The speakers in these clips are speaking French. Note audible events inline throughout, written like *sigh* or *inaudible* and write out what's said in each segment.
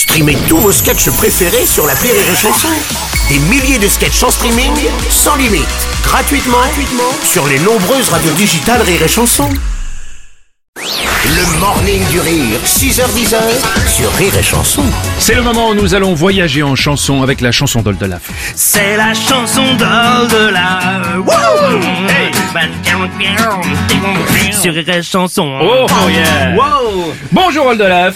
Streamez tous vos sketchs préférés sur la Rire et Chanson. Des milliers de sketchs en streaming, sans limite, gratuitement, gratuitement sur les nombreuses radios digitales Rire et Chanson. Le morning du rire, 6h10 sur Rire et Chanson. C'est le moment où nous allons voyager en chanson avec la chanson d'Oldelaf. C'est la chanson d'Oldelaf. Wouh Sur Rire et Chanson. Oh, oh, yeah Wow Bonjour Oldelaf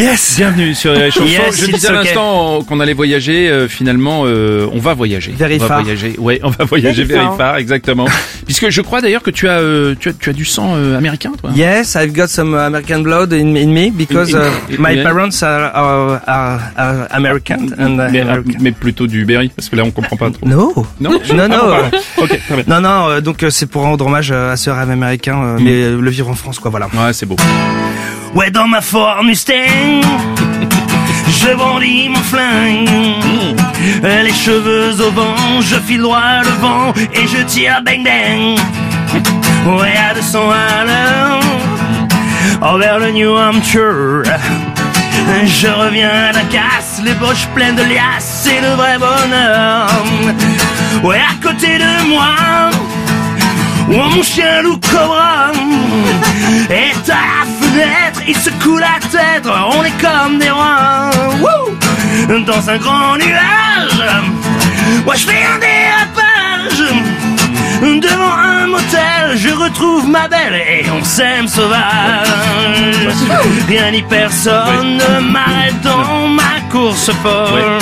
Yes Bienvenue sur les chansons. Yes, Je disais à l'instant qu'on allait voyager. euh, finalement, euh, on va voyager. Very on va far. voyager. Ouais, on va voyager Very very far. far, exactement. *laughs* Puisque je crois d'ailleurs que tu as, euh, tu as, tu as du sang euh, américain, toi. Yes, I've got some uh, American blood in, in me because In- in- uh, my yeah. parents are, are, are, are American and uh, mais, American. mais plutôt du Berry, parce que là on comprend pas trop. No, Non, *laughs* non, non, Ah, euh, très bien. non, non. euh, donc euh, c'est pour rendre hommage euh, à ce rêve américain, euh, mais euh, le vivre en France, quoi. Voilà. Ouais, c'est beau. Ouais, dans ma Ford Mustang, *laughs* je brandis mon flingue. Les cheveux au vent, je file droit devant et je tire bang bang. Ouais, à 200 à l'heure, envers le New Hampshire. Je reviens à la casse, les poches pleines de liasses, c'est le vrai bonheur. Ouais, à côté de moi, Oh mon chien loup cobra *laughs* est à la fenêtre, il secoue la tête, on est comme des rois. Dans un grand nuage, moi je fais un dérapage. Devant un motel, je retrouve ma belle et on s'aime sauvage. Rien ni personne ne m'arrête dans ma course folle.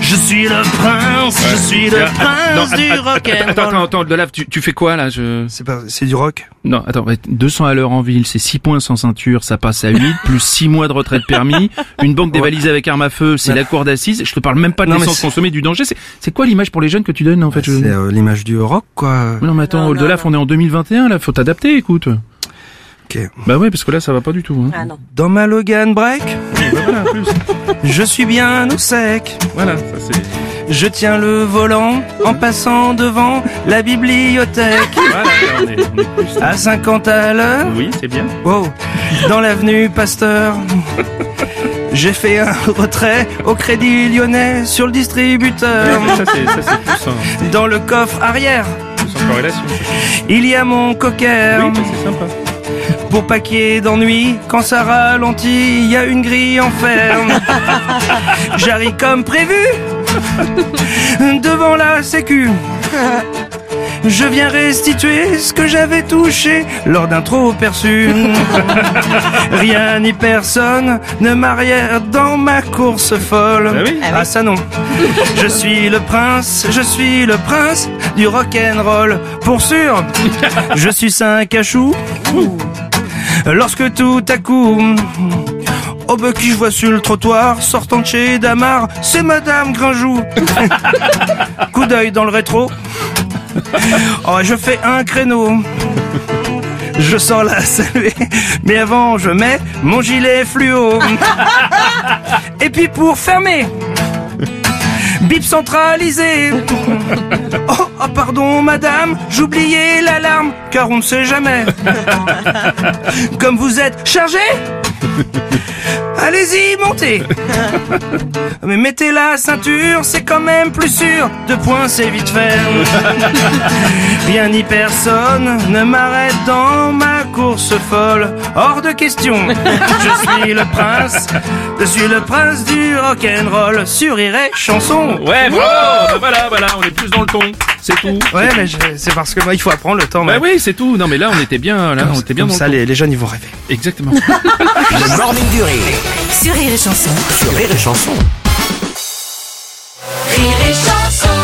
Je suis le prince, je suis le ah, ah, prince non, du attends, rock attends, attends, attends, attends, Oldelaf, tu, tu fais quoi là je... C'est pas, c'est du rock. Non, attends, ouais, 200 à l'heure en ville, c'est 6 points sans ceinture, ça passe à 8, plus 6 mois de retraite permis, une banque dévalisée avec arme à feu, c'est la cour d'assises, je te parle même pas de l'essence consommée, du danger, c'est, c'est quoi l'image pour les jeunes que tu donnes en fait je- C'est euh, l'image du rock, quoi. Mais Non mais attends, Oldelaf, on est en 2021 là, faut t'adapter, écoute. Ok. Bah ouais, parce que là ça va pas du tout. Hein. Ah non. Dans ma Logan Break, voilà, en plus. je suis bien au sec. Voilà, ça c'est... Je tiens le volant en passant devant la bibliothèque Voilà, là, on est, on est plus... à 50 à l'heure. Oui, c'est bien. Wow. Dans l'avenue Pasteur. J'ai fait un retrait au crédit lyonnais sur le distributeur. ça plus, Dans le coffre arrière, plus en corrélation. il y a mon cocker. Oui, c'est sympa. Pour pas qu'il y ait d'ennui, quand ça ralentit, il y a une grille en fer. *laughs* J'arrive comme prévu devant la sécu. Je viens restituer ce que j'avais touché lors d'un trop perçu. *laughs* Rien ni personne ne m'arrière dans ma course folle. Bah oui. Ah ça non. Je suis le prince, je suis le prince du rock'n'roll. Pour sûr, *laughs* je suis cinq à chou. Lorsque tout à coup, oh bah qui je vois sur le trottoir, sortant de chez Damar, c'est Madame Grinjou. *laughs* Coup d'œil dans le rétro. Oh, je fais un créneau. Je sors la saluer, mais avant je mets mon gilet fluo. Et puis pour fermer, bip centralisé. Oh, oh, pardon madame, j'oubliais l'alarme, car on ne sait jamais. Comme vous êtes chargé Allez-y, montez *laughs* Mais mettez la ceinture, c'est quand même plus sûr Deux points, c'est vite fait *laughs* Rien ni personne ne m'arrête dans ma course folle Hors de question *laughs* Je suis le prince Je suis le prince du rock'n'roll Sur Iré chanson Ouais, bravo Bah voilà, voilà, on est plus dans le ton, c'est tout. Ouais, mais c'est parce que moi, il faut apprendre le temps. Bah mais- oui, c'est tout. Non mais là on était bien, là on était bien Comme dans ça, le ton. les, les jeunes, ils vont rêver. Exactement. Le morning du rire, Sur Rire et Chanson. sur Rire et Chanson. Rire et Chanson.